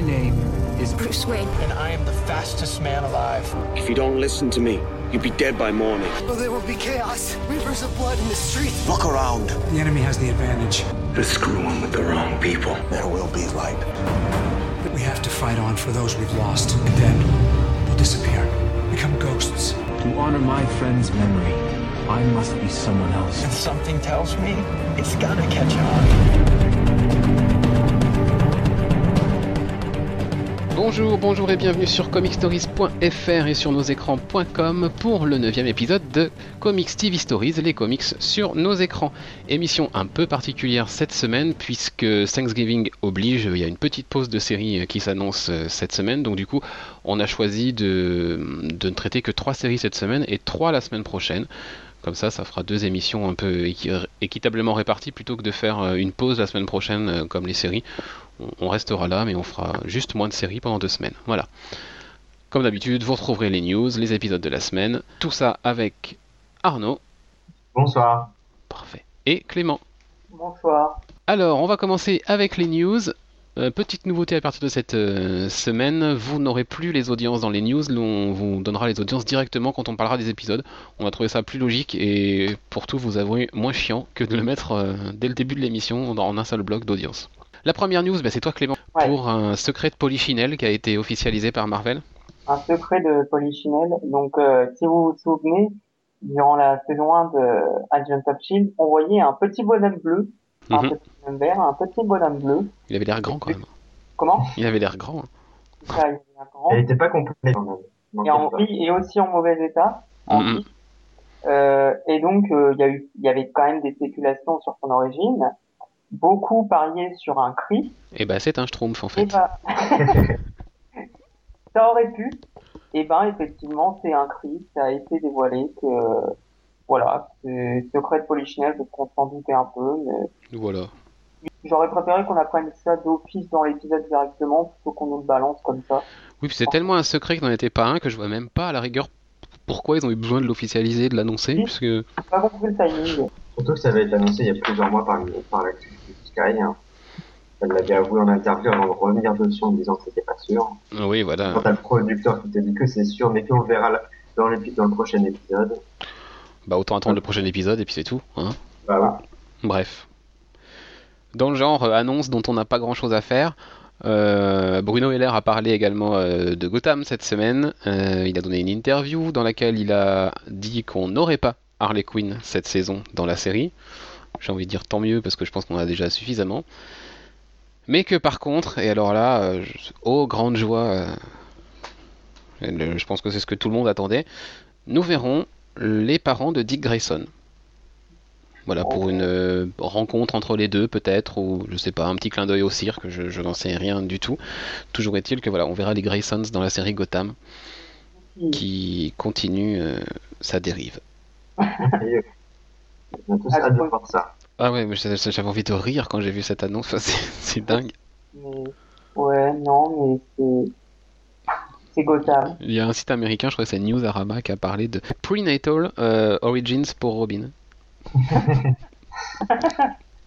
My name is Bruce Wayne. And I am the fastest man alive. If you don't listen to me, you'll be dead by morning. Oh, there will be chaos. Rivers of blood in the streets. Look around. the enemy has the advantage. They're screwing with the wrong people. There will be light. But we have to fight on for those we've lost, and then we'll disappear, become ghosts. To honor my friend's memory, I must be someone else. And something tells me it's gonna catch on. Bonjour, bonjour et bienvenue sur comicstories.fr et sur nosécrans.com pour le neuvième épisode de Comics TV Stories, les comics sur nos écrans. Émission un peu particulière cette semaine puisque Thanksgiving oblige, il y a une petite pause de série qui s'annonce euh, cette semaine, donc du coup on a choisi de, de ne traiter que trois séries cette semaine et trois la semaine prochaine. Comme ça, ça fera deux émissions un peu équi- équitablement réparties plutôt que de faire euh, une pause la semaine prochaine euh, comme les séries. On restera là, mais on fera juste moins de séries pendant deux semaines. Voilà. Comme d'habitude, vous retrouverez les news, les épisodes de la semaine. Tout ça avec Arnaud. Bonsoir. Parfait. Et Clément. Bonsoir. Alors, on va commencer avec les news. Euh, petite nouveauté à partir de cette euh, semaine, vous n'aurez plus les audiences dans les news, on vous donnera les audiences directement quand on parlera des épisodes. On a trouvé ça plus logique et pour tout vous avouer moins chiant que de le mettre euh, dès le début de l'émission dans- en un seul bloc d'audience. La première news, bah, c'est toi Clément, Ouais. pour un secret de Polichinelle qui a été officialisé par Marvel. Un secret de Polichinelle. Donc, si vous vous souvenez, durant la saison 1 de Agent of Shield, on voyait un petit bonhomme bleu, un Mhm. petit bonhomme vert, un petit bonhomme bleu. Il avait l'air grand quand même. Comment? Il avait l'air grand. hein. Ça, il est un grand. Elle était pas complète Et, en, et aussi en mauvais état. En Mhm. Euh, et donc, euh, il y a eu, il y avait quand même des spéculations sur son origine. Beaucoup pariaient sur un cri. Et bah c'est un schtroumpf en Et fait. bah, ça aurait pu. Et ben, effectivement, c'est un cri. Ça a été dévoilé que, voilà, c'est secret de Polichinelle parce qu'on s'en doutait un peu, mais Voilà. j'aurais préféré qu'on apprenne ça d'office dans l'épisode directement plutôt qu'on nous le balance comme ça. Oui, puis c'est tellement un secret que n'en était pas un que je vois même pas à la rigueur pourquoi ils ont eu besoin de l'officialiser, de l'annoncer, Oui. puisque J'ai pas compris le timing. Surtout que ça avait été annoncé il y a plusieurs mois par, par de Sky. hein. Elle l'avait avoué en interview avant de revenir dessus en disant que c'était pas sûr. Oui, voilà. Quand t'as le producteur qui te dit que c'est sûr, mais qu'on le verra dans, dans le prochain épisode. Bah autant attendre le prochain épisode et puis c'est tout. Hein Bah. Bref. Dans le genre euh, annonce dont on n'a pas grand chose à faire, euh, Bruno Heller a parlé également euh, de Gotham cette semaine. Il a donné une interview dans laquelle il a dit qu'on n'aurait pas Harley Quinn cette saison dans la série. J'ai envie de dire tant mieux parce que je pense qu'on en a déjà suffisamment. Mais que par contre, et alors là, oh grande joie, je pense que c'est ce que tout le monde attendait, nous verrons les parents de Dick Grayson. Voilà, pour une euh, rencontre entre les deux, peut-être, ou je sais pas, un petit clin d'œil au cirque, je, je n'en sais rien du tout. Toujours est-il que voilà, on verra les Graysons dans la série Gotham qui continue euh, sa dérive. Et, on a tous Ah, hâte de oui. voir ça. Ah ouais, mais j'avais envie de rire quand j'ai vu cette annonce, c'est c'est dingue. Mais, ouais, non, mais c'est, Gotham. Il y a un site américain, je crois que c'est Newsarama, qui a parlé de Prenatal euh, Origins pour Robin.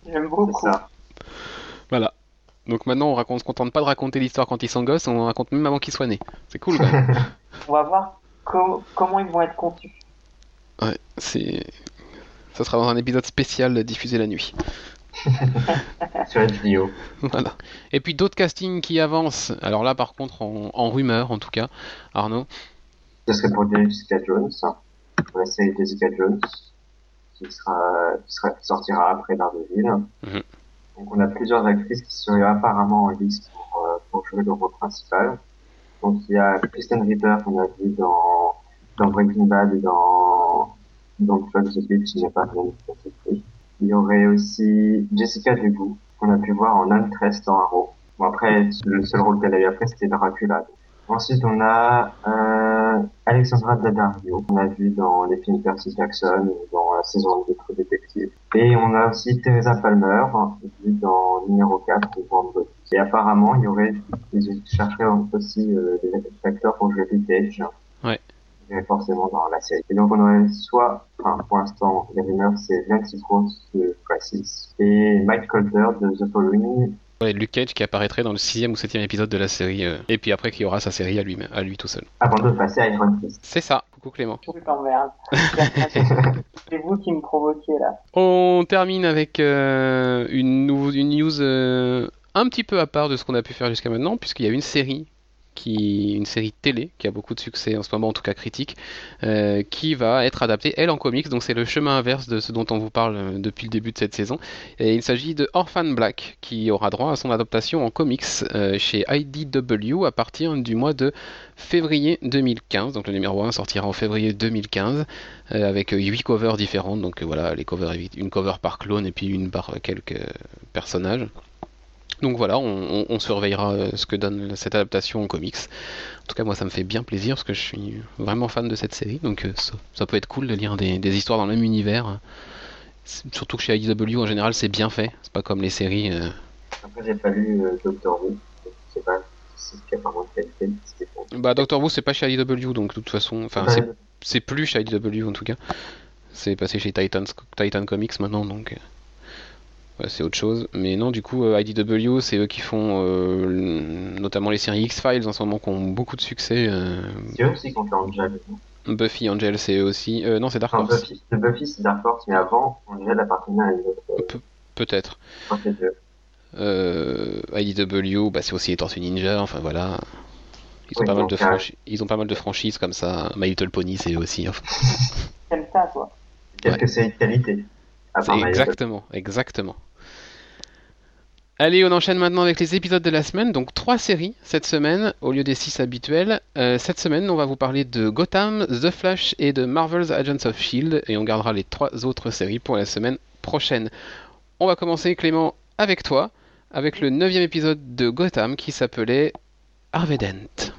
J'aime beaucoup. ça. Voilà. Donc maintenant, on raconte, on se contente pas de raconter l'histoire quand ils sont gosses, on raconte même avant qu'ils soient nés. C'est cool quand même. On va voir co- comment ils vont être conçus. Ouais, c'est. Ça sera dans un épisode spécial diffusé la nuit. Sur HBO. Voilà. Et puis d'autres castings qui avancent. Alors là, par contre, en, en rumeur, en tout cas, Arnaud. Ce serait pour Jessica Jones, hein, pour la série Jessica Jones, qui sera, qui sera, qui sortira après Daredevil. Mhm. Donc on a plusieurs actrices qui seraient apparemment en liste pour, euh, pour jouer le rôle principal. Donc il y a Kristen Ritter qu'on a vu dans, dans Breaking Bad et dans, dans Fuck the Beach, n'y a pas rien de spécifique. Il y aurait aussi Jessica Dubout, qu'on a pu voir en Huntress dans Arrow. Bon après, le seul rôle qu'elle a eu après c'était Dracula. Ensuite, on a euh, Alexandra Daddario, qu'on a vu dans les films Percy Jackson, ou dans la saison de True Detective. Et on a aussi Teresa Palmer, vue dans numéro 4 de Born Body. Et apparemment, il y aurait, ils chercheraient aussi euh, des acteurs pour jouer Cage. Et forcément dans la série. Et donc, on aurait soit, enfin, pour l'instant, les rumeurs, c'est Nancy Rose de Crisis et Mike Colter de The Following. Ouais, Luke Cage qui apparaîtrait dans le sixième ou septième épisode de la série, euh, et puis après qui aura sa série à lui, à lui tout seul. Avant de passer à Iron Fist. C'est ça. Coucou Clément. Je t'emmerde. C'est vous qui me provoquez là. On termine avec euh, une news euh, un petit peu à part de ce qu'on a pu faire jusqu'à maintenant, puisqu'il y a une série qui une série télé qui a beaucoup de succès en ce moment, en tout cas critique, euh, qui va être adaptée elle en comics. Donc c'est le chemin inverse de ce dont on vous parle euh, depuis le début de cette saison. Et il s'agit de Orphan Black qui aura droit à son adaptation en comics euh, chez IDW à partir du mois de février 2015. Donc le numéro 1 sortira en février 2015 euh, avec 8 covers différentes. Donc voilà, les covers, une cover par clone et puis une par quelques personnages. Donc voilà, on, on- on surveillera euh, ce que donne cette adaptation en comics. En tout cas, moi, ça me fait bien plaisir parce que je suis vraiment fan de cette série. Donc euh, ça, ça peut être cool de lire des, des histoires dans le même univers. Surtout que chez IDW, en général, c'est bien fait. C'est pas comme les séries. euh, Après, j'ai pas lu euh, Doctor Who. pas c'est qualité. Bon. Bah, Doctor Who, c'est pas chez IDW, donc de toute façon. Enfin, c'est c'est plus chez IDW en tout cas. C'est passé chez Titans, Titan Comics maintenant, donc c'est autre chose. Mais non, du coup, euh, IDW, c'est eux qui font euh, notamment les séries X-Files en ce moment qui ont beaucoup de succès. euh, C'est eux aussi qu'on fait Angel. Buffy, Angel, c'est eux aussi. Euh, non, c'est Dark Enfin, Horse, Buffy, de Buffy, c'est Dark Horse, mais avant, Angel appartenait à une autre. peut-être. Je crois que c'est eux. Euh, IDW, bah, c'est aussi les Tortues Ninja, enfin voilà. Ils ont, Oui, pas mal de franchi- ils ont pas mal de franchises comme ça. My Little Pony, c'est eux aussi. enfin. T'aimes ça, toi Peut-être Ouais. que c'est une qualité. Exactement, exactement. Allez, on enchaîne maintenant avec les épisodes de la semaine. Donc trois séries cette semaine au lieu des six habituels. Euh, cette semaine, on va vous parler de Gotham, The Flash et de Marvel's Agents of Shield et on gardera les trois autres séries pour la semaine prochaine. On va commencer, Clément, avec toi, avec le neuvième épisode de Gotham qui s'appelait Harvey Dent.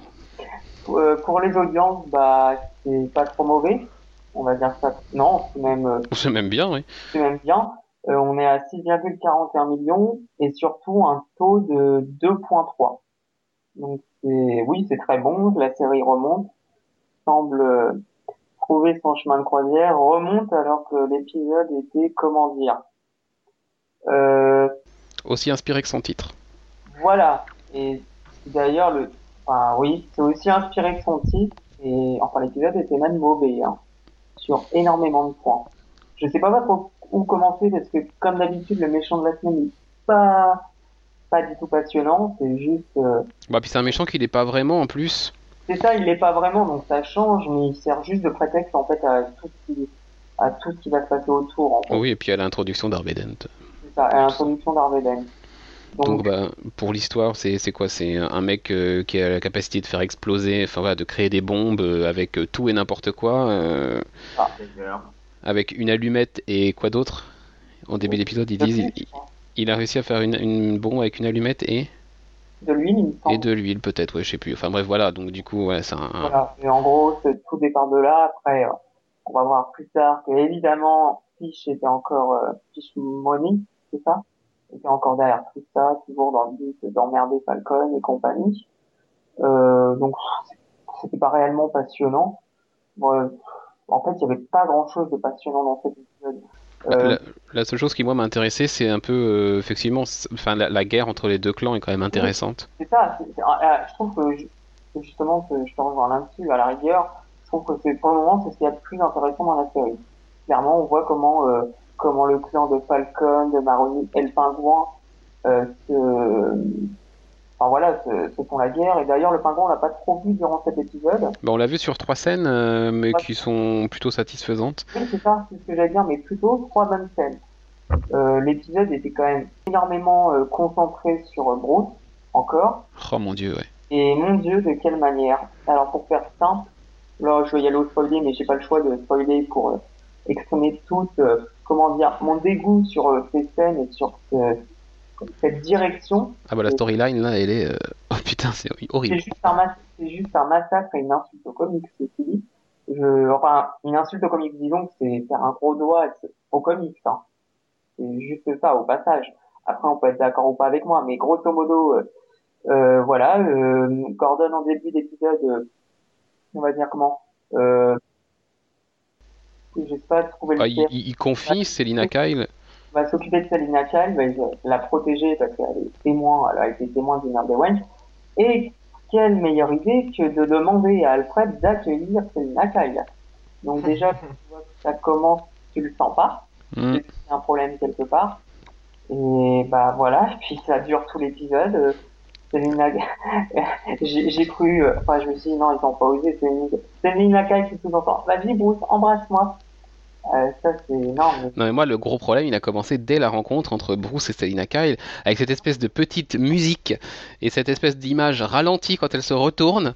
Euh, Pour les audiences, bah, c'est pas trop mauvais. On va dire ça. Non, c'est même, euh, C'est même bien, oui. c'est même bien. Euh, on est à 6,41 millions et surtout un taux de 2,3. Donc c'est, oui, c'est très bon. La série remonte, semble euh, trouver son chemin de croisière, remonte alors que l'épisode était, comment dire, euh, Aussi inspiré que son titre. Voilà. Et d'ailleurs, le, enfin, oui, c'est aussi inspiré de son titre. Et enfin, l'épisode était même mauvais, hein, sur énormément de points. Je sais pas trop où commencer parce que, comme d'habitude, le méchant de la semaine n'est pas, pas du tout passionnant. C'est juste, euh, Bah, puis c'est un méchant qui n'est pas vraiment en plus. c'est ça, il l'est pas vraiment, donc ça change, mais il sert juste de prétexte en fait à tout ce qui, à tout ce qui va se passer autour. En fait. Oui, et puis à l'introduction d'Harvey Dent. C'est ça, à l'introduction d'Arveden. Donc, Donc, bah, pour l'histoire, c'est c'est quoi? C'est un mec euh, qui a la capacité de faire exploser, enfin voilà, de créer des bombes euh, avec euh, tout et n'importe quoi, euh, Taylor. Avec une allumette et quoi d'autre En début d'épisode, ils disent il, il a réussi à faire une, une bombe avec une allumette et, de l'huile, il me semble. et de l'huile peut-être, ouais, je sais plus. Enfin bref, voilà, donc du coup, ouais, c'est un, Voilà. Et en gros, tout départ de là. Après, euh, on va voir plus tard que évidemment, Fish était encore euh, Fish Money, c'est ça? Était encore derrière tout ça, toujours dans le but d'emmerder Falcon et compagnie. Euh, donc, c'était pas réellement passionnant. En fait, il y avait pas grand-chose de passionnant dans cet épisode. Euh, la, la seule chose qui moi m'a intéressé, c'est un peu euh, effectivement, enfin la, la guerre entre les deux clans est quand même intéressante. C'est ça, c'est- euh, je trouve que, ju- que justement, que je te rejoins là-dessus, à la rigueur, je trouve que c'est pour le moment, c'est ce qu'il y a de plus intéressant dans la série. Clairement, on voit comment, euh, comment le clan de Falcon, de Maroni et le pingouin euh, se, enfin voilà, se, se font la guerre. Et d'ailleurs, le pingouin, on l'a pas trop vu durant cet épisode. Bah, on l'a vu sur trois scènes, euh, mais Ouais. qui sont plutôt satisfaisantes. Oui, c'est ça, c'est ce que j'allais dire, mais plutôt trois bonnes scènes. Euh, L'épisode était quand même énormément euh, concentré sur Bruce, encore. Oh mon dieu, ouais. Et mon dieu, de quelle manière Alors pour faire simple, là je vais y aller au spoiler, mais j'ai pas le choix de spoiler pour exprimer tout, euh, comment dire, mon dégoût sur ces scènes et sur ce- cette direction. Ah bah la storyline là, elle est, euh, oh putain, c'est C'est horrible. juste c'est juste un massacre et une insulte au comics. Je, enfin, une insulte au comics, disons que c'est faire un gros doigt au comics. Hein. C'est juste ça, au passage. Après, on peut être d'accord ou pas avec moi, mais grosso modo, euh, euh, voilà, euh, Gordon en début d'épisode, on va dire comment, euh, je sais pas trouver le Ah, il, il- confie Selina Kyle. Va s'occuper de Selina Kyle, va la protéger parce qu'elle est témoin, elle a été témoin du meurtre de Wench. Et quelle meilleure idée que de demander à Alfred d'accueillir Selina Kyle. Donc déjà, tu vois que ça commence, tu le sens pas, Mm. a un problème quelque part. Et bah voilà, puis ça dure tout l'épisode. Euh, Selina, j'ai cru, euh, enfin je me suis dit non, ils ont pas osé. Selina, Selina Kyle qui sous-entend, vas-y Bruce, embrasse-moi. Euh, ça c'est énorme. Non mais moi le gros problème il a commencé dès la rencontre entre Bruce et Selina Kyle avec cette espèce de petite musique et cette espèce d'image ralentie quand elle se retourne.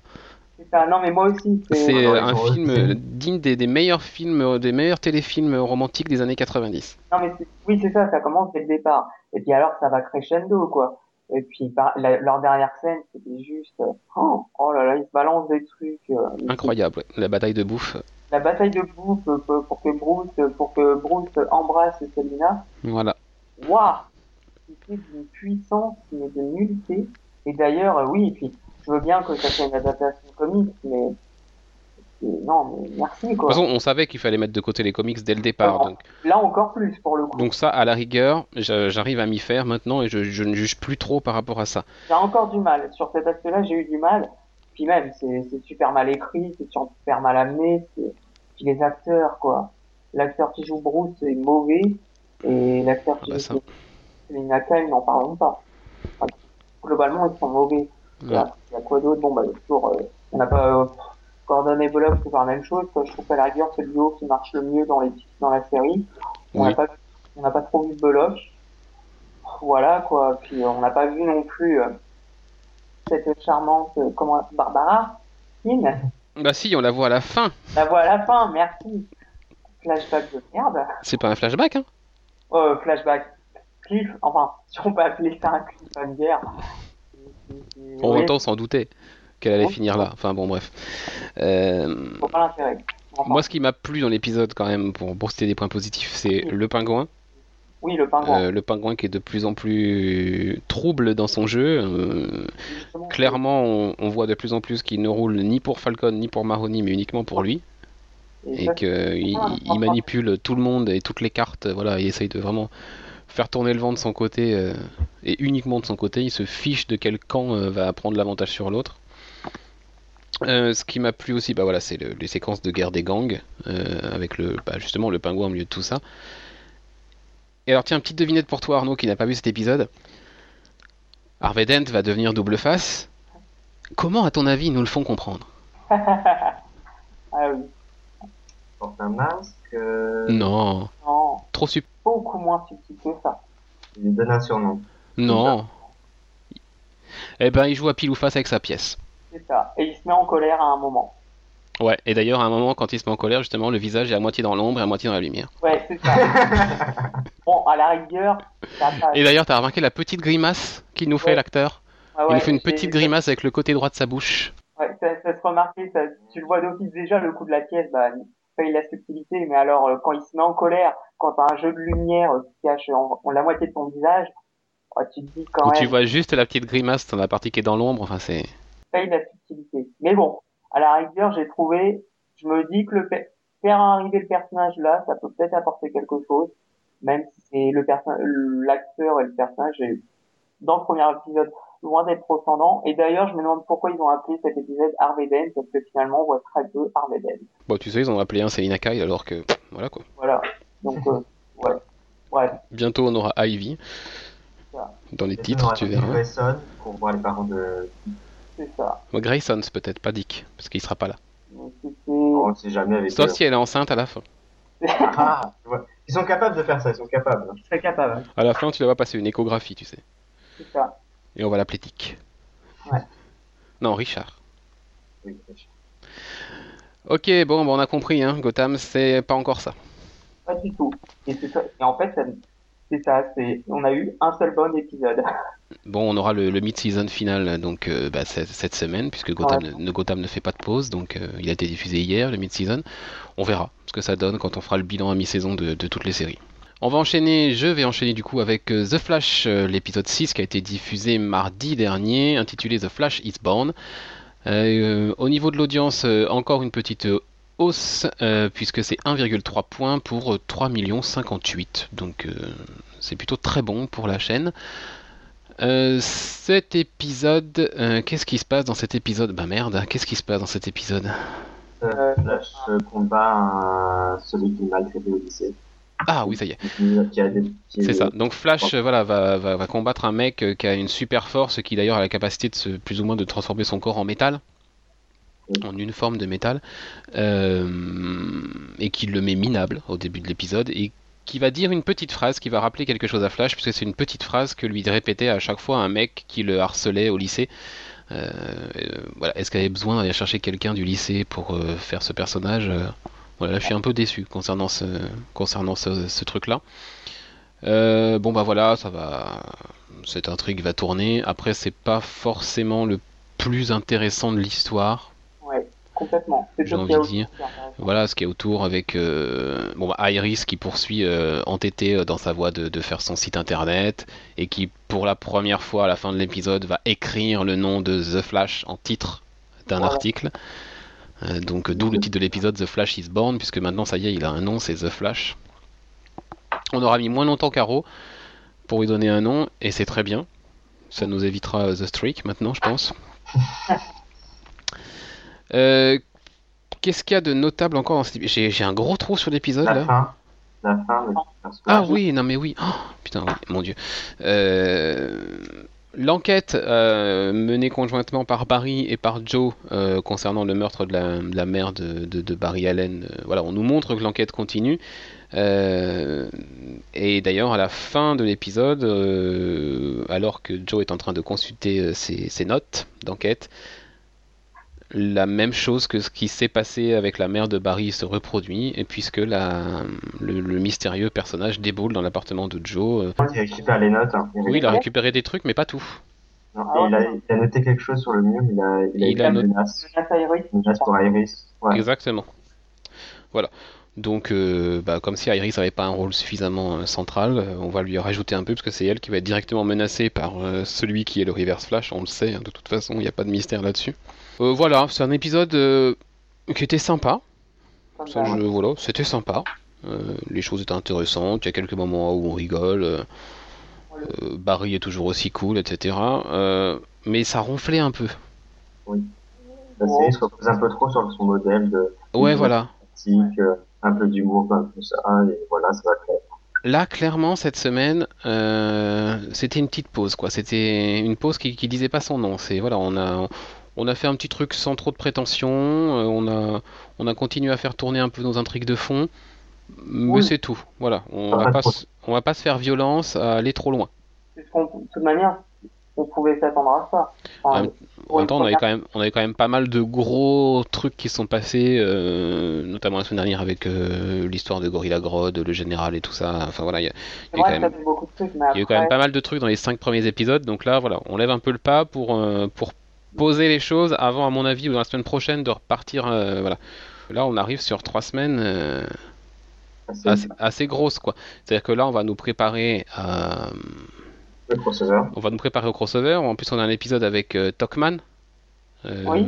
c'est ça. Non mais moi aussi. C'est un film digne des, des meilleurs films, des meilleurs téléfilms romantiques des années 90. Non mais oui c'est ça, ça commence dès le départ. Et puis alors ça va crescendo quoi. Et puis par, la- leur dernière scène c'était juste oh, oh là là ils se balancent des trucs. euh, Incroyable, ouais. la bataille de bouffe. La bataille de bouffe euh, pour pour que Bruce pour que Bruce embrasse Selina. Voilà. Waouh C'était d'une puissance mais de nullité. Et d'ailleurs euh, oui et puis je veux bien que ça soit une adaptation comique mais non mais merci De quoi. toute façon, on savait qu'il fallait mettre de côté les comics dès le départ. Donc, Là encore plus pour le coup. donc ça, à la rigueur, j'a- j'arrive à m'y faire maintenant et je, je ne juge plus trop par rapport à ça. J'ai encore du mal. Sur cet aspect-là, j'ai eu du mal. Puis même, c'est super mal écrit, c'est super mal amené. Puis les acteurs, quoi. L'acteur qui joue Bruce est mauvais. Et l'acteur qui Ah bah joue Selina Kyle, n'en parlons pas. Enfin, globalement, ils sont mauvais. Il y a, il y a quoi d'autre? Bon, bah, toujours... euh, on n'a pas... Euh, Gordon et Bullock, c'est la même chose. quoi. Je trouve qu'à la rigueur, c'est le duo qui marche le mieux dans, les, dans la série. On n'a Oui. pas, on trop vu Bullock. Voilà, quoi. Puis euh, on n'a pas vu non plus... euh, cette charmante, euh, comment, Barbara Keane. Bah si, on la voit à la fin. La voix à la fin, merci. Flashback de merde. C'est pas un flashback, hein? Euh, flashback. Cliff, enfin, si on peut appeler ça un cliffhanger. En oui, on s'en doutait qu'elle allait Oui. finir là. Enfin bon, bref. Euh, moi, ce qui m'a plu dans l'épisode, quand même, pour, pour citer des points positifs, c'est le pingouin. oui, le pingouin. Euh, le pingouin qui est de plus en plus trouble dans son jeu. Euh, clairement, on, on voit de plus en plus qu'il ne roule ni pour Falcon ni pour Mahoney, mais uniquement pour lui. et qu'il il enfin. manipule tout le monde et toutes les cartes. Voilà, il essaye de vraiment faire tourner le vent de son côté euh, et uniquement de son côté. Il se fiche de quel camp euh, va prendre l'avantage sur l'autre. Euh, ce qui m'a plu aussi, bah voilà, c'est le- les séquences de guerre des gangs euh, avec le, bah, justement le pingouin au milieu de tout ça. Et alors tiens, petite devinette pour toi Arnaud qui n'a pas vu cet épisode. Harvey Dent va devenir double face. Comment à ton avis ils nous le font comprendre? Ah oui. porte un masque, euh, Non, Non, trop sup. beaucoup moins subtil que ça. il lui donne un surnom. Non. Eh ben, il joue à pile ou face avec sa pièce. C'est ça. Et il se met en colère à un moment. Ouais, et d'ailleurs, à un moment, quand il se met en colère, justement, le visage est à moitié dans l'ombre et à moitié dans la lumière. Ouais, c'est ça. bon, à la rigueur, ça passe. Et d'ailleurs, t'as remarqué la petite grimace qu'il nous fait, Ouais. l'acteur? Ah Il nous fait une petite grimace avec le côté droit de sa bouche. Ouais, ça, ça se remarquait, ça, tu le vois d'office déjà, le coup de la pièce, bah, il paye la subtilité, mais alors, euh, quand il se met en colère, quand t'as un jeu de lumière euh, qui cache en, en la moitié de ton visage, oh, tu te dis quand Où même, tu vois juste la petite grimace dans la partie qui est dans l'ombre. Enfin, c'est. Paye la subtilité. Mais bon, à la rigueur, j'ai trouvé, je me dis que le faire arriver le personnage là, ça peut peut-être apporter quelque chose, même si c'est le l'acteur et le personnage est, dans le premier épisode, loin d'être transcendant. Et d'ailleurs, je me demande pourquoi ils ont appelé cet épisode Harvey Dent, parce que finalement, on voit très peu Harvey Dent. Bon, tu sais, ils ont appelé un Selina Kyle alors que. Voilà quoi. Voilà. Donc, euh, ouais. Ouais. Bientôt, on aura Ivy. Dans les titres, tu verras. Pour voir les parents de. C'est ça. Peut-être, pas Dick, parce qu'il sera pas là. On ne sait jamais avec Sauf eux. si elle est enceinte à la fin. Ah. Ils sont capables de faire ça, ils sont capables. Je serais capable. À la fin, tu la vois passer une échographie, tu sais. C'est ça. Et on va l'appeler Dick. Ouais. Non, Richard. Oui, Ok, bon, bon, on a compris, hein. Gotham, c'est pas encore ça. Pas du tout. Et, c'est ça. Et en fait, ça- c'est ça. C'est, on a eu un seul bon épisode. Bon, on aura le, le mid-season final donc euh, bah, cette, cette semaine, puisque Gotham, Ouais. ne, Gotham ne fait pas de pause, donc euh, il a été diffusé hier, le mid-season. On verra ce que ça donne quand on fera le bilan à mi-saison de, de toutes les séries. On va enchaîner, je vais enchaîner du coup avec euh, The Flash, l'épisode 6 qui a été diffusé mardi dernier, intitulé The Flash is Born. Euh, au niveau de l'audience, encore une petite hausse, euh, puisque c'est 1,3 points pour euh, 3 millions 58. Donc euh, c'est plutôt très bon pour la chaîne. Euh, cet épisode, euh, qu'est-ce qui se passe dans cet épisode? Bah merde, qu'est-ce qui se passe dans cet épisode? Euh, Flash euh, combat celui qui est maltraité au lycée. Ah oui, ça y est. C'est est- ça. Donc Flash, euh, voilà, va, va, va combattre un mec euh, qui a une super force, qui d'ailleurs a la capacité de se, plus ou moins de transformer son corps en métal. En une forme de métal, euh, et qui le met minable au début de l'épisode, et qui va dire une petite phrase qui va rappeler quelque chose à Flash, puisque c'est une petite phrase que lui répétait à chaque fois un mec qui le harcelait au lycée. Euh, euh, voilà, est-ce qu'elle avait besoin d'aller chercher quelqu'un du lycée pour faire ce personnage Voilà, là, je suis un peu déçu concernant ce, concernant ce, truc-là. Bon bah voilà, ça va, cette intrigue va tourner. Après, c'est pas forcément le plus intéressant de l'histoire. Complètement. J'ai qu'il y a envie de dire. Voilà ce qui est autour avec euh, bon, bah, Iris qui poursuit euh, entêté euh, dans sa voie de, de faire son site internet et qui pour la première fois à la fin de l'épisode va écrire le nom de The Flash en titre d'un Voilà. article. Euh, donc d'où le titre de l'épisode The Flash is Born puisque maintenant ça y est il a un nom c'est The Flash. On aura mis moins longtemps qu'Arrow pour lui donner un nom et c'est très bien. Ça nous évitera The Streak maintenant je pense. Euh, Qu'est-ce qu'il y a de notable encore J'ai un gros trou sur l'épisode là. fin. La fin, Ah oui, non mais oui. Oh, putain, oui, mon dieu. Euh, L'enquête euh, menée conjointement par Barry et par Joe euh, concernant le meurtre de la, de la mère de, de- de Barry Allen, euh, voilà, on nous montre que l'enquête continue. Et d'ailleurs, à la fin de l'épisode, alors que Joe est en train de consulter ses, ses notes d'enquête, la même chose que ce qui s'est passé avec la mère de Barry se reproduit, et puisque la, le, le mystérieux personnage déboule dans l'appartement de Joe. euh, il récupère les notes. hein. Il oui, il a récupéré des trucs, mais pas tout. Non, et il, a, il a noté quelque chose sur le mur. Il a, il a, Il a une noté- menace. Menace pour Iris. Ouais. Exactement. Voilà. Donc, euh, bah, comme si Iris n'avait pas un rôle suffisamment euh, central, euh, on va lui rajouter un peu, parce que c'est elle qui va être directement menacée par celui qui est le Reverse Flash, on le sait, hein, de toute façon, il n'y a pas de mystère là-dessus. Voilà, c'est un épisode qui était sympa. Ça, je, voilà, c'était sympa. Les choses étaient intéressantes, il y a quelques moments où on rigole. Barry est toujours aussi cool, etc. Mais ça ronflait un peu. La série se repose un peu trop sur son modèle de Ouais, voilà. euh, un peu d'humour, un peu ça, et voilà, ça va plaire. Là, clairement, cette semaine, euh, c'était une petite pause, quoi. C'était une pause qui, qui disait pas son nom. C'est voilà, on a, on a fait un petit truc sans trop de prétention. euh, on a, on a continué à faire tourner un peu nos intrigues de fond, mais Oui. c'est tout. Voilà, on va pas on va pas se faire violence à aller trop loin. De toute manière, on pouvait s'attendre à ça. Enfin, En même temps, on avait quand même, on avait quand même pas mal de gros trucs qui sont passés, euh, notamment la semaine dernière avec euh, l'histoire de Gorilla Grodd, le général et tout ça. Enfin voilà, il y a- C'est il y a vrai quand même- trucs, a eu quand même pas mal de trucs dans les cinq premiers épisodes, donc là, voilà, on lève un peu le pas pour, euh, pour poser les choses avant, à mon avis, ou dans la semaine prochaine, de repartir. voilà. Là, on arrive sur trois semaines assez, assez grosses, quoi. C'est-à-dire que là, on va nous préparer à, le crossover. on va nous préparer au crossover. En plus, on a un épisode avec euh, Talkman. euh, Oui.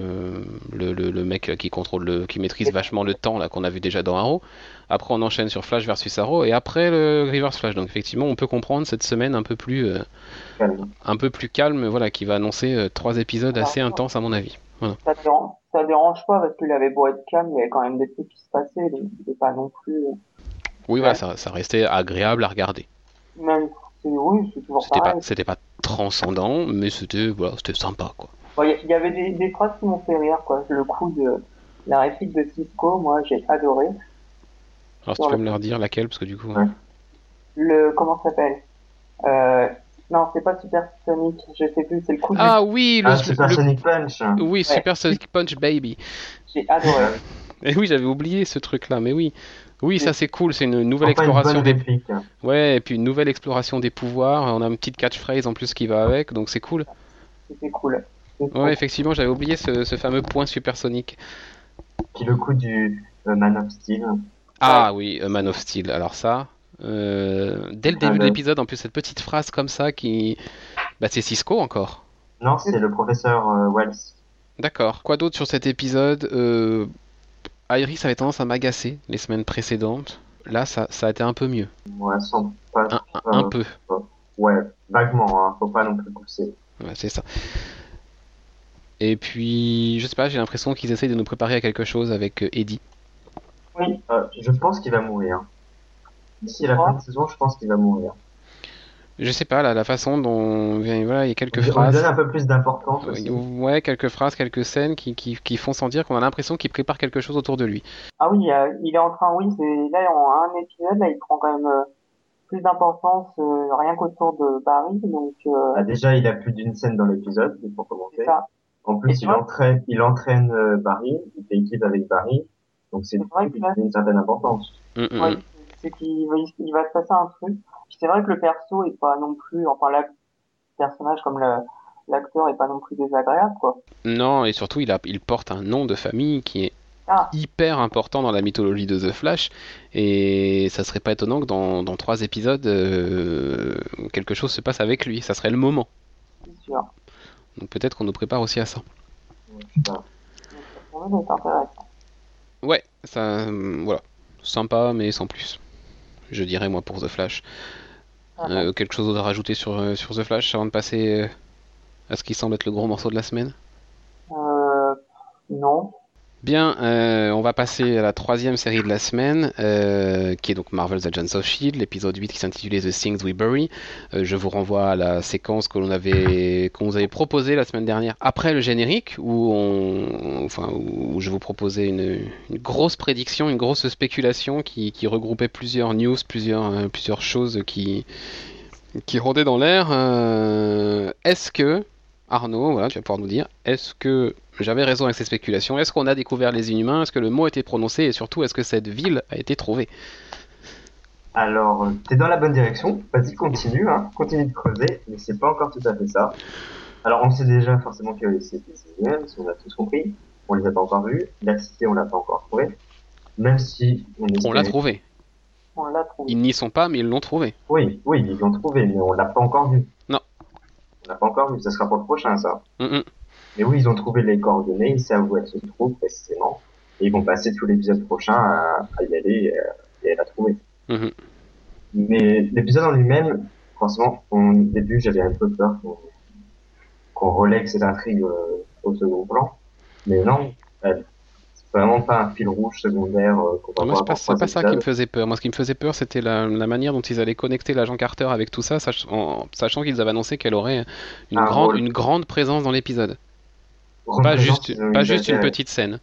le, le- le mec qui contrôle le, qui maîtrise vachement le temps là qu'on a vu déjà dans Arrow. Après on enchaîne sur Flash versus Arrow et après le Reverse Flash. Donc effectivement on peut comprendre cette semaine un peu plus euh, Calme. un peu plus calme, voilà, qui va annoncer euh, trois épisodes Ah, assez intenses à mon avis. ça dérange, ça dérange pas parce qu'il avait beau être calme, il y avait quand même des trucs qui se passaient, donc c'était pas non plus, Oui, Ouais. voilà, ça, ça restait agréable à regarder. même, oui, c'est toujours C'était pas, pareil. c'était pas transcendant, mais c'était, voilà, c'était sympa, quoi. Bon, Il y, avait des, des phrases qui m'ont fait rire, quoi. Le coup de la réplique de Cisco, moi, j'ai adoré. Alors si tu peux me leur dire laquelle, parce que du coup. Ouais. Le, comment ça s'appelle? Euh, non, c'est pas Super Sonic, je sais plus, c'est le coup Ah oui, le, Ah, Super le- Sonic Punch. oui, Super Sonic Punch Baby. j'ai adoré. Et oui, j'avais oublié ce truc-là, mais oui. Oui, ça c'est cool, c'est une nouvelle Enfin, une exploration des ouais, et puis une nouvelle exploration des pouvoirs. On a une petite catchphrase en plus qui va avec, donc c'est cool. C'était cool. C'était Ouais, effectivement, j'avais oublié ce, ce fameux point supersonique. Puis le coup du euh, Man of Steel. Ah oui, A Man of Steel. Alors ça, euh, dès le Ah début de ouais. l'épisode, en plus cette petite phrase comme ça qui, bah c'est Cisco encore. Non, c'est le professeur euh, Wells. D'accord. Quoi d'autre sur cet épisode euh, Iris avait tendance à m'agacer les semaines précédentes. Là, ça, ça a été un peu mieux. Ouais, sans pas. Un, un peu. Ouais, vaguement, hein, faut pas non plus pousser. Ouais, c'est ça. Et puis, je sais pas, j'ai l'impression qu'ils essayent de nous préparer à quelque chose avec euh, Eddie. Euh, je pense qu'il va mourir. D'ici la fin de saison, je pense qu'il va mourir. Je sais pas, là, la façon dont. Voilà, il y a quelques On phrases. donne un peu plus d'importance aussi. Ouais, quelques phrases, quelques scènes qui, qui, qui font sentir qu'on a l'impression qu'il prépare quelque chose autour de lui. Ah oui, euh, il est en train, oui, c'est là en un épisode, là, il prend quand même euh, plus d'importance euh, rien qu'autour de Barry, donc euh, Ah, déjà, il a plus d'une scène dans l'épisode, pour commencer. c'est ça. En plus, il entraîne, il entraîne euh, Barry, il fait équipe avec Barry. Donc c'est C'est vrai que là- une certaine importance. Hum, Ouais, hum. C'est qu'il va, il va se passer un truc. C'est vrai que le perso est pas non plus, enfin, le personnage comme le- l'acteur est pas non plus désagréable, quoi. Non, et surtout, il, a, il porte un nom de famille qui est Ah. hyper important dans la mythologie de The Flash. Et ça serait pas étonnant que dans, dans trois épisodes, euh, quelque chose se passe avec lui. Ça serait le moment. C'est sûr. Donc peut-être qu'on nous prépare aussi à ça. Ouais, ça, euh, voilà. Sympa, mais sans plus. Je dirais, moi, pour The Flash. Ah, Euh, quelque chose à rajouter sur, euh, sur The Flash avant de passer euh, à ce qui semble être le gros morceau de la semaine? Euh, non. Bien, euh, on va passer à la troisième série de la semaine, euh, qui est donc Marvel's Agents of Shield, l'épisode 8 qui s'intitulait The Things We Bury. Euh, je vous renvoie à la séquence que l'on avait, qu'on vous avait proposée la semaine dernière, après le générique, où, je vous proposais une, grosse prédiction, une grosse spéculation qui, regroupait plusieurs news, plusieurs, plusieurs choses qui, qui rôdaient dans l'air. Est-ce que, Arnaud, voilà, tu vas pouvoir nous dire, est-ce que j'avais raison avec ces spéculations Est-ce qu'on a découvert les Inhumains? Est-ce que le mot a été prononcé? Et surtout, est-ce que cette ville a été trouvée? Alors, t'es dans la bonne direction. Vas-y, continue, hein. Continue de creuser, mais c'est pas encore tout à fait ça. Alors, on sait déjà forcément que c'est des aliens, si on a tous compris. On les a pas encore vus. La cité, on l'a pas encore trouvée. Même si on, On l'a espérait- trouvé. On l'a trouvé. Ils n'y sont pas, mais ils l'ont trouvé. Oui, oui, ils l'ont trouvé, mais on l'a pas encore vu. Non. On l'a pas encore vu. Ça sera pour le prochain, ça. Mm, mm. Mais oui, ils ont trouvé les coordonnées, ils savent où elles se trouvent précisément. Et ils vont passer tout l'épisode prochain à, à y aller et, à- et à la trouver. Mhm. Mais l'épisode en lui-même, franchement, au début, j'avais un peu peur qu'on qu'on relègue cette intrigue euh, au second plan. Mais non, elle- c'est vraiment pas un fil rouge secondaire euh, Moi, c'est pas, pas ça qui me faisait peur. Moi, ce qui me faisait peur, c'était la, la manière dont ils allaient connecter l'agent Carter avec tout ça, sach- en- sachant qu'ils avaient annoncé qu'elle aurait une, Un grande, rôle. une grande présence dans l'épisode. Pas juste, ont pas juste une petite scène.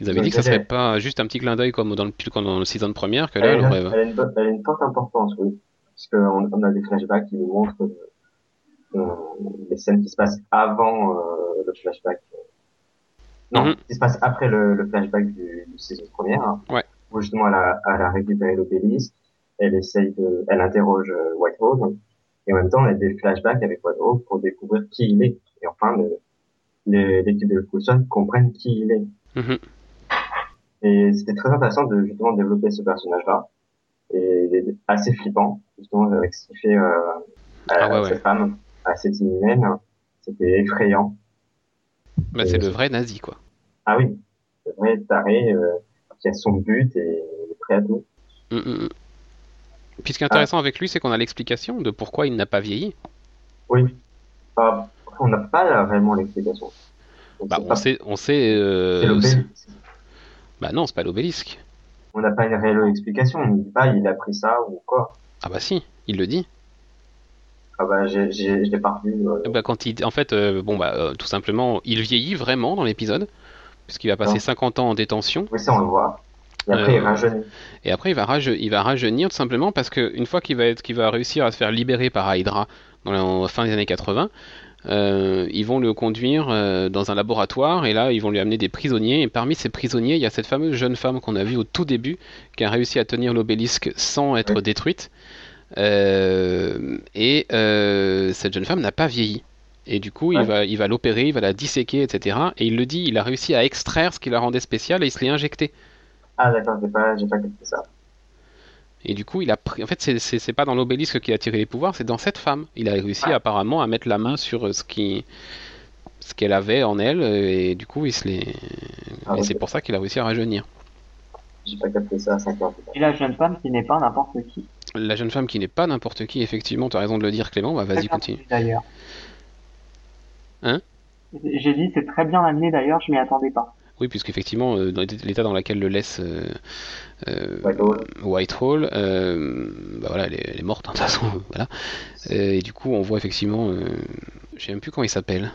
Ils avaient dit que ça serait pas juste un petit clin d'œil comme dans le, comme dans le season première, que là, Elle, elle elle a une, bonne- elle a une forte importance, oui. Parce qu'on on a des flashbacks qui nous montrent euh, euh, les scènes qui se passent avant euh, le flashback. Non, Mhm. qui se passent après le, le flashback du, du saison première. hein, Ouais. Où justement elle a, elle a récupéré l'obélisque, elle essaye de, elle interroge euh, Whitehall, et en même temps elle a des flashbacks avec Whitehall pour découvrir qui il est. Et enfin, le- l'équipe de Coulson comprennent qui il est. Mhm. Et c'était très intéressant de justement développer ce personnage-là. Et il est assez flippant, justement, avec ce qu'il fait euh, à, Ah ouais, à ouais. cette femme, à cette inhumaine. C'était effrayant. Bah, c'est le vrai nazi, quoi. Ah oui, c'est vrai taré euh, qui a son but et il est prêt à tout. Mm, mm, mm. Puis ce qui est Ah. intéressant avec lui, c'est qu'on a l'explication de pourquoi il n'a pas vieilli. Oui. Ah, on n'a pas là, réellement l'explication. On Bah, sait on pas. sait, on sait. euh, C'est l'obélisque. Bah non, c'est pas l'obélisque. On n'a pas une réelle explication. On ne dit pas il a pris ça ou quoi. Ah bah si, il le dit. Ah bah j'ai, j'ai, je l'ai pas revu. euh, Eh bah, quand il, en fait, euh, bon bah tout simplement, il vieillit vraiment dans l'épisode, puisqu'il va passer Non. 50 ans en détention. Oui, ça on le voit. Et après Euh, il rajeunit. Et après, il va, il va rajeunir tout simplement parce qu'une fois qu'il va, être, qu'il va réussir à se faire libérer par Hydra dans la en fin des années 80, euh, ils vont le conduire euh, dans un laboratoire et là, ils vont lui amener des prisonniers. Et parmi ces prisonniers, il y a cette fameuse jeune femme qu'on a vue au tout début qui a réussi à tenir l'obélisque sans être Oui. détruite. Euh, et cette jeune femme n'a pas vieilli. Et du coup, il va, il va l'opérer, il va la disséquer, etc. Et il le dit, il a réussi à extraire ce qui la rendait spéciale et il se l'est injecté. Ah d'accord, j'ai pas, j'ai pas capté ça. Et du coup, il a pris. En fait, c'est- pas dans l'obélisque qu'il a tiré les pouvoirs, c'est dans cette femme. Il a réussi Ah. apparemment à mettre la main sur euh, ce qui, ce qu'elle avait en elle, et du coup, il se l'est. Ah, et c'est pour ça qu'il a réussi à rajeunir. J'ai pas capté ça à 5 heures. Et la jeune femme qui n'est pas n'importe qui. La jeune femme qui n'est pas n'importe qui, effectivement, tu as raison de le dire, Clément. Bah, vas-y, continue. D'ailleurs. Hein? J'ai dit c'est très bien amené d'ailleurs, je m'y attendais pas. Oui, puisqu'effectivement, euh, dans l'état dans lequel le laisse euh, euh, Whitehall. Whitehall, bah voilà, elle est, elle est morte, hein, de toute façon. voilà. Et du coup, on voit effectivement. Je sais même plus comment il s'appelle.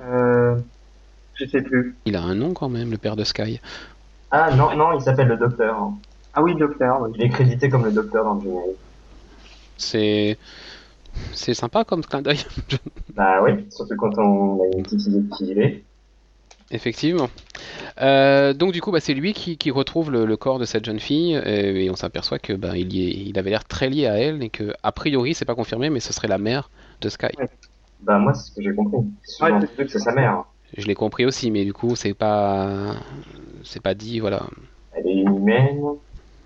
Je sais plus. Il a un nom quand même, le père de Sky. Ah non, non, il s'appelle le docteur. hein. Ah oui, docteur, oui. Il est crédité comme le docteur dans le générique. C'est. C'est sympa comme clin d'œil. Bah oui, surtout quand on a une petite idée de qui il est. Effectivement. Euh, donc du coup, bah, c'est lui qui, qui retrouve le, le corps de cette jeune fille et on s'aperçoit que bah, il, y est- il avait l'air très lié à elle et que a priori, c'est pas confirmé, mais ce serait la mère de Sky. Bah moi, c'est ce que j'ai compris. C'est Ouais, que c'est sa mère. Je l'ai compris aussi, mais du coup, c'est pas, c'est pas dit, voilà. Elle est inhumaine,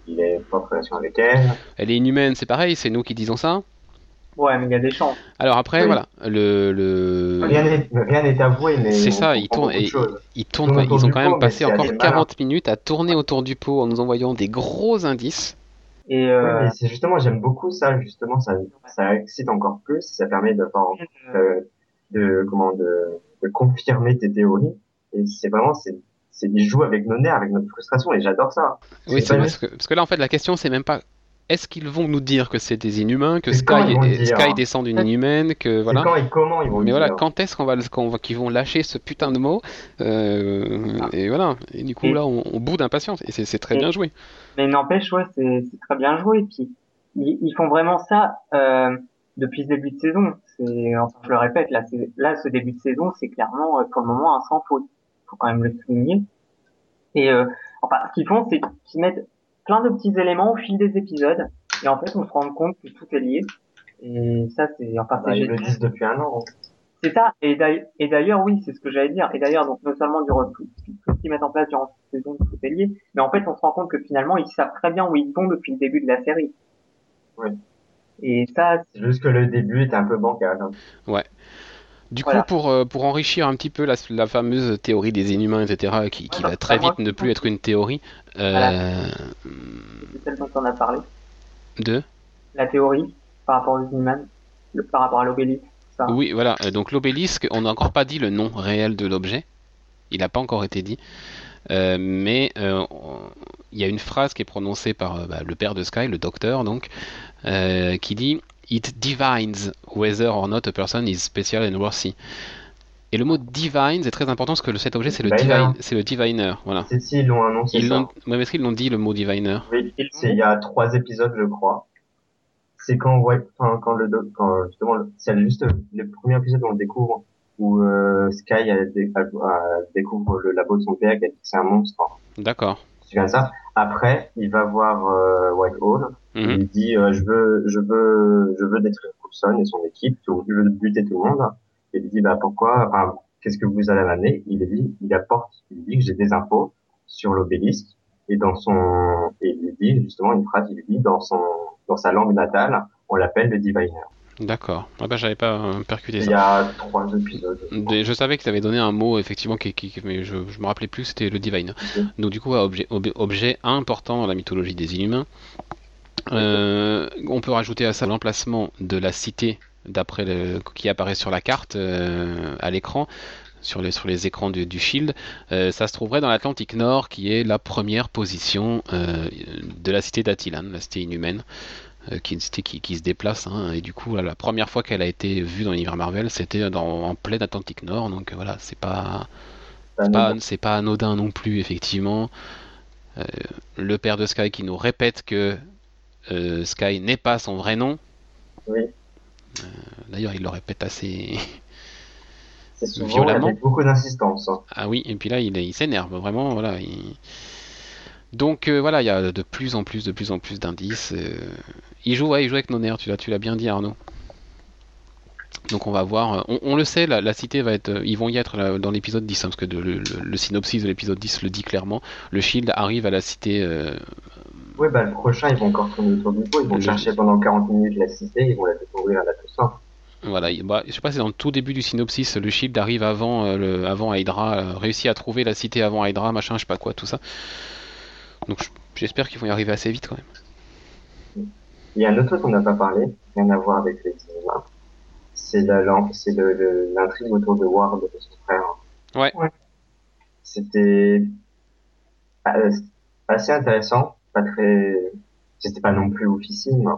il est pas en relation avec elle. Elle est inhumaine, c'est pareil, c'est nous qui disons ça. Ouais, mais il y a des chances. Alors après, Oui. voilà, le, le... Rien n'est avoué, mais c'est ça, ils tournent, et, ils tournent, ont quand pot, même passé encore assez malin. 40 minutes à tourner autour du pot en nous envoyant des gros indices. Et euh, c'est justement, j'aime beaucoup ça, justement, ça, ça excite encore plus, ça permet de, euh, de, comment, de, de confirmer tes théories. Et c'est vraiment, c'est, c'est, ils jouent avec nos nerfs, avec notre frustration, et j'adore ça. Oui, C'est parce que, parce que là, en fait, la question, c'est même pas est-ce qu'ils vont nous dire que c'est des inhumains, que Sky, le Sky hein. descend d'une inhumaine, que voilà. Quand et comment ils vont Mais le voilà, quand est-ce qu'on va, le- qu'on va- qu'ils vont lâcher ce putain de mot euh, Et voilà. Et du coup, Et- là, on, on bout d'impatience. Et c'est très Et- bien joué. Mais n'empêche, ouais, c'est très bien joué. Et puis, ils, ils font vraiment ça euh, depuis ce début de saison. C'est, enfin, je le répète, là, là, ce début de saison, c'est clairement, euh, pour le moment, un sans faute. Faut quand même le souligner. Et euh, enfin, ce qu'ils font, c'est qu'ils mettent plein de petits éléments au fil des épisodes. Et en fait, on se rend compte que tout est lié. Et ça, c'est, enfin, Bah, c'est ils le génial. disent depuis un an. C'est ça. Et d'ailleurs, oui, c'est ce que j'allais dire. Et d'ailleurs, donc, non seulement du tout, tout ce qu'ils mettent en place durant cette saison, tout est lié, mais en fait, on se rend compte que finalement, ils savent très bien où ils vont depuis le début de la série. Oui. Et ça, C'est juste que le début était un peu bancal. hein. Du Voilà. coup, pour, euh, pour enrichir un petit peu la, la fameuse théorie des inhumains, etc., qui, qui Ouais, va très vite ne plus être une théorie, euh, c'est celle dont on a parlé. de La théorie par rapport aux humains, le, par rapport à l'obélisque. ça. Oui, voilà. euh, Donc l'obélisque, on n'a encore pas dit le nom réel de l'objet. Il n'a pas encore été dit. Euh, mais euh, il y a une phrase qui est prononcée par bah, le père de Sky, le docteur, donc, qui dit It divines whether or not a person is special and worthy. Et le mot divine est très important parce que cet objet c'est le Diviner. divine, c'est le diviner, voilà. C'est si, ils l'ont annoncé Ils ça. l'ont, ouais, qu'ils l'ont dit le mot diviner? Oui, Ils c'est il y a trois épisodes, je crois. C'est quand, ouais, enfin, quand le, quand justement, c'est juste le premier épisode où on le découvre, où euh, Sky elle, dé- elle- elle découvre le labo de son père, que c'est un monstre. D'accord. Tu viens de ça. Après, il va voir euh, Whitehall. Mhm. Il dit, euh, je veux, je veux, je veux détruire Coulson et son équipe. tout- Je veux buter tout le monde. Et il dit, bah pourquoi Enfin, qu'est-ce que vous allez m'amener? Il dit, il apporte, il dit que j'ai des infos sur l'obélisque et dans son, et il lui dit justement une phrase, il dit dans son, dans sa langue natale, on l'appelle le diviner. D'accord. Ah bah j'avais pas euh, percuté Il ça. y a trois épisodes. Des- je savais que tu avais donné un mot effectivement qui, qui- mais je, je me rappelais plus c'était le divine. Donc du coup objet, ob- objet important dans la mythologie des Inhumains. Euh, on peut rajouter à ça l'emplacement de la cité d'après le qui apparaît sur la carte euh, à l'écran. Sur les, sur les écrans du, du Shield, Euh, ça se trouverait dans l'Atlantique Nord, qui est la première position de la cité d'Attilan, la cité inhumaine, qui une cité qui, qui se déplace. hein, et du coup, la première fois qu'elle a été vue dans l'univers Marvel, c'était en plein Atlantique Nord. Donc euh, voilà, c'est pas, c'est pas, pas anodin non plus, effectivement. Euh, le père de Sky qui nous répète que euh, Sky n'est pas son vrai nom. Oui. Euh, D'ailleurs, il le répète assez. Souvent Violemment. avec beaucoup d'insistance. hein. Ah oui, et puis là, il, il s'énerve vraiment. Voilà. il- Donc euh, voilà, il y a de plus en plus, de plus en plus d'indices. euh. Il joue, ouais, il joue avec nos nerfs. Tu l'as, tu l'as bien dit, Arnaud. Donc on va voir. euh, On, on le sait, la, la cité va être. Ils vont y être là, dans l'épisode 10, hein, parce que de- le, le- le synopsis de l'épisode 10 le dit clairement. Le Shield arrive à la cité. Ouais, bah, le prochain, ils vont encore tourner autour du pot. Ils vont Le- chercher pendant 40 minutes la cité. Ils vont la découvrir à la tout ça. Voilà, il- bah, je sais pas, c'est dans le tout début du synopsis, le Shield arrive avant, euh, le, avant Hydra, euh, réussit à trouver la cité avant Hydra, machin, je sais pas quoi, tout ça. Donc je, J'espère qu'ils vont y arriver assez vite quand même. Il y a un autre truc qu'on n'a pas parlé, rien à voir avec les cinémas. C'est la lampe, c'est le- le- l'intrigue autour de Ward et de son frère. Ouais. Ouais. C'était euh, assez intéressant, pas très, c'était pas non plus officine,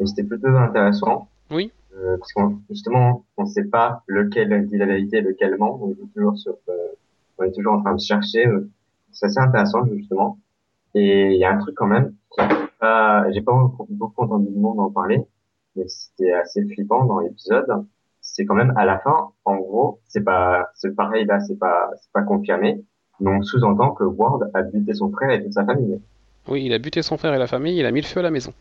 mais c'était plutôt intéressant. Oui. Euh, parce qu'on justement, on sait pas lequel dit la vérité et lequel ment. On est toujours sur, euh, on est toujours en train de chercher. euh, C'est assez intéressant justement. Et il y a un truc quand même, pas, j'ai pas beaucoup entendu du monde en parler, mais c'était assez flippant dans l'épisode. C'est quand même à la fin, en gros, c'est pas, c'est pareil là, c'est pas, c'est pas confirmé, mais on sous-entend que Ward a buté son frère et toute sa famille. Oui, il a buté son frère et la famille, il a mis le feu à la maison.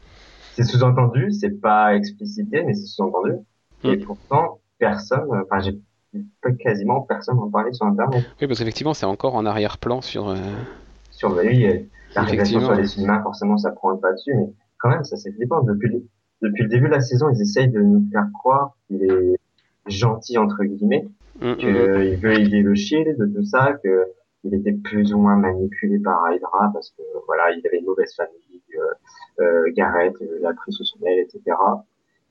C'est sous-entendu, c'est pas explicité, mais c'est sous-entendu. Et Mm. pourtant, personne, enfin, j'ai quasiment personne en parler sur Internet. Oui, parce qu'effectivement, c'est encore en arrière-plan sur. euh, Sur bah oui, euh, la réalisation sur les cinémas, forcément, ça prend le pas dessus, mais quand même, ça c'est flippant. Depuis le, depuis le début de la saison, ils essayent de nous faire croire qu'il est gentil, entre guillemets, hum, hum. qu'il veut aider le Shield, de tout ça, que il était plus ou moins manipulé par Hydra parce que voilà, il avait une mauvaise famille, euh, euh, Garrett euh, l'a pris sous son aile, etc.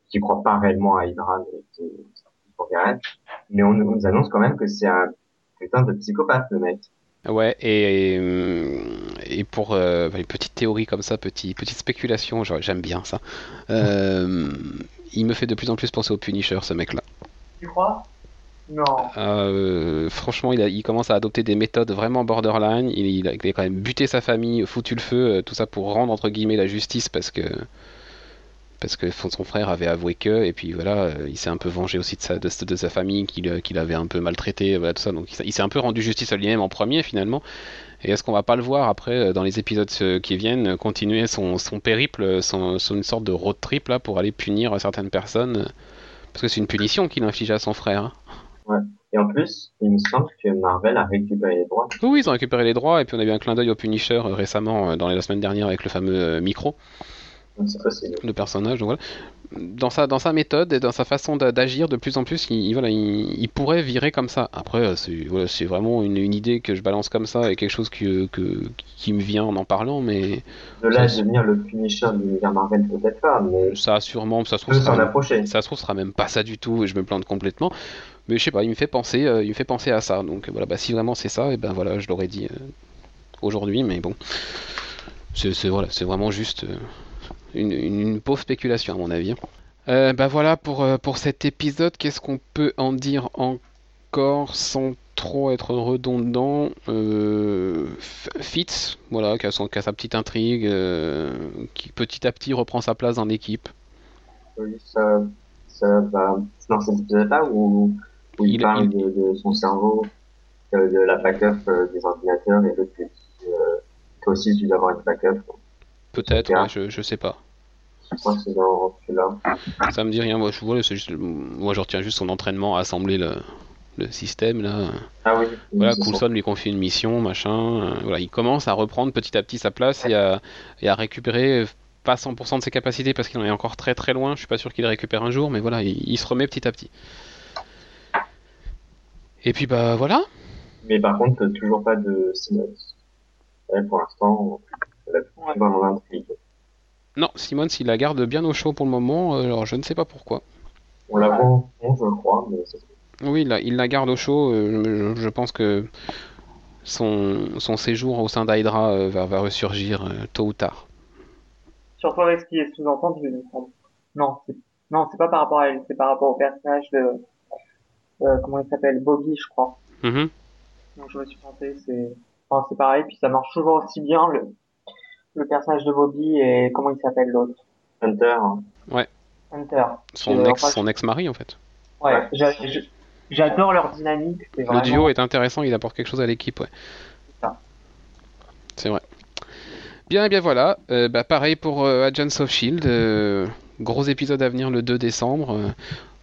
Qui croit pas réellement à Hydra, mais qui pour Garrett. Mais on nous annonce quand même que c'est un putain de psychopathe, le mec. Ouais, et, et, et pour euh, une petite théorie comme ça, petit, petite spéculation, genre, j'aime bien ça. Euh, il me fait de plus en plus penser au Punisher, ce mec-là. Tu crois? Non. Euh, franchement, il, a- il commence à adopter des méthodes vraiment borderline. Il, il a, il a quand même buté sa famille, foutu le feu, euh, tout ça pour rendre entre guillemets la justice parce que parce que son frère avait avoué que, et puis voilà, il s'est un peu vengé aussi de sa, de, de sa famille qu'il qu'il avait un peu maltraité, voilà, tout ça. Donc il s'est un peu rendu justice à lui-même en premier finalement. Et est-ce qu'on va pas le voir après euh, dans les épisodes euh, qui viennent euh, continuer son, son périple, son, son- une sorte de road trip là pour aller punir certaines personnes Parce que c'est une punition qu'il inflige à son frère. hein. Et en plus, il me semble que Marvel a récupéré les droits. Oui, ils ont récupéré les droits, et puis on a eu un clin d'œil au Punisher récemment, dans la semaine dernière, avec le fameux micro, c'est possible. le personnage. Donc voilà. Dans sa, dans sa méthode et dans sa façon d'a- d'agir, de plus en plus, il, il- voilà, il, il pourrait virer comme ça. Après, euh, c'est voilà, vraiment une, une idée que je balance comme ça, et quelque chose que, que- qui me vient en en parlant, mais De là Ça, devenir le Punisher de l'univers Marvel, peut-être pas, mais ça sûrement, ça se trouve, sera- ça se trouve, sera même pas ça du tout, et je me plante complètement. Mais je sais pas, il me fait penser, euh, il me fait penser à ça. Donc voilà, bah, si vraiment c'est ça, et ben voilà, je l'aurais dit euh, aujourd'hui, mais bon, c'est voilà, c'est vraiment juste euh, une, pauvre spéculation à mon avis. Euh, bah voilà pour euh, pour cet épisode. Qu'est-ce qu'on peut en dire encore sans trop être redondant? Euh, Fitz, voilà, qui a, son, qui a sa petite intrigue, euh, qui petit à petit reprend sa place dans l'équipe. Oui, ça, ça va. Dans cet épisode-là où, où il, Il- parle il- De, de son cerveau, de la backup euh, des ordinateurs et l'autre qui toi aussi dois avoir une backup. Peut-être, ouais, je, je sais pas. Dans. Ça me dit rien, moi je, c'est juste, moi je retiens juste son entraînement à assembler le, le système là. Ah oui. Voilà. Coulson lui confie une mission, machin. euh, voilà, il commence à reprendre petit à petit sa place et à, et à récupérer euh, pas 100% de ses capacités parce qu'il en est encore très très loin. Je suis pas sûr qu'il récupère un jour, mais voilà, il, il se remet petit à petit. Et puis bah voilà. Mais par contre, toujours pas de Simmons. Pour l'instant, elle Non, Simmons il la garde bien au chaud pour le moment. Alors je ne sais pas pourquoi. On la voit en fond, je crois, mais c'est Oui, il la, il la garde au chaud. euh, je, je pense que son, son séjour au sein d'Hydra euh, va, va ressurgir euh, tôt ou tard. Surtout avec ce qui est sous-entendu, il me semble. Non, c'est, non, c'est pas par rapport à elle, c'est par rapport au personnage de, euh, comment il s'appelle, Bobby, je crois. Mhm. Donc je me suis planté, c'est, enfin, c'est pareil, puis ça marche toujours aussi bien, le, le personnage de Bobby et comment il s'appelle l'autre? Hunter. hein. Hunter. Son Euh, ex, enfin, son ex-mari en fait. Ouais, Ouais. j'a- j'a- j'adore leur dynamique, c'est Le duo est intéressant, il apporte quelque chose à l'équipe, ouais. ça. C'est vrai. Bien, et bien voilà. Euh, bah, pareil pour euh, Agents of Shield. euh, gros épisode à venir le 2 décembre.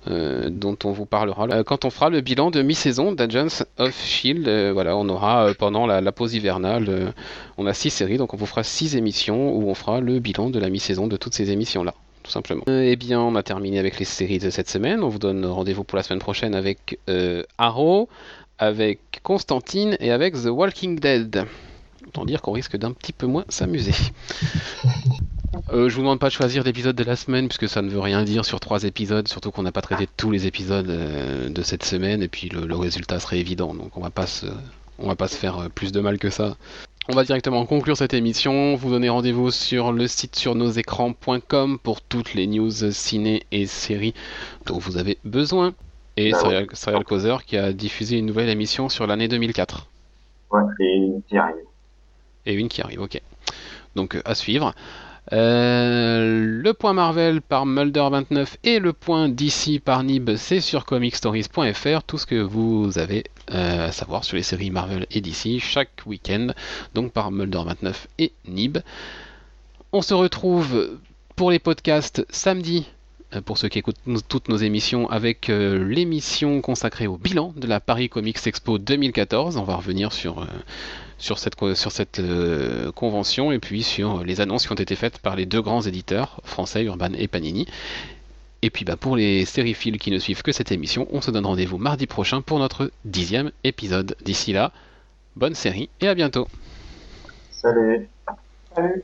Euh, dont on vous parlera euh, quand on fera le bilan de mi-saison d'Agents of Shield. Euh, voilà, on aura pendant la, la pause hivernale, on a six séries, donc on vous fera six émissions où on fera le bilan de la mi-saison de toutes ces émissions-là, tout simplement. Eh bien, on a terminé avec les séries de cette semaine. On vous donne rendez-vous pour la semaine prochaine avec Arrow, avec Constantine et avec The Walking Dead. Autant dire qu'on risque d'un petit peu moins s'amuser. Euh, je vous demande pas de choisir l'épisode de la semaine puisque ça ne veut rien dire sur trois épisodes, surtout qu'on n'a pas traité tous les épisodes euh, de cette semaine et puis le, le résultat serait évident, donc on va pas se, on va pas se faire euh, plus de mal que ça. On va directement conclure cette émission. Vous donner rendez-vous sur le site sur nos écrans.com pour toutes les news ciné et séries dont vous avez besoin. Et Bah. Serial, Serial qui a diffusé une nouvelle émission sur l'année 2004. Ouais, et qui arrive. Et une qui arrive, ok. Donc à suivre. Euh, le point Marvel par Mulder29 et le point DC par Nib, c'est sur comicstories.fr. Tout ce que vous avez euh, à savoir sur les séries Marvel et DC chaque week-end, donc par Mulder29 et Nib. On se retrouve pour les podcasts samedi. euh, Pour ceux qui écoutent toutes nos émissions, avec l'émission consacrée au bilan de la Paris Comics Expo 2014. On va revenir sur, sur cette, sur cette euh, convention et puis sur les annonces qui ont été faites par les deux grands éditeurs français, Urban et Panini. Et puis bah, pour les sériphiles qui ne suivent que cette émission, on se donne rendez-vous mardi prochain pour notre dixième épisode. D'ici là, bonne série et à bientôt. Salut Salut.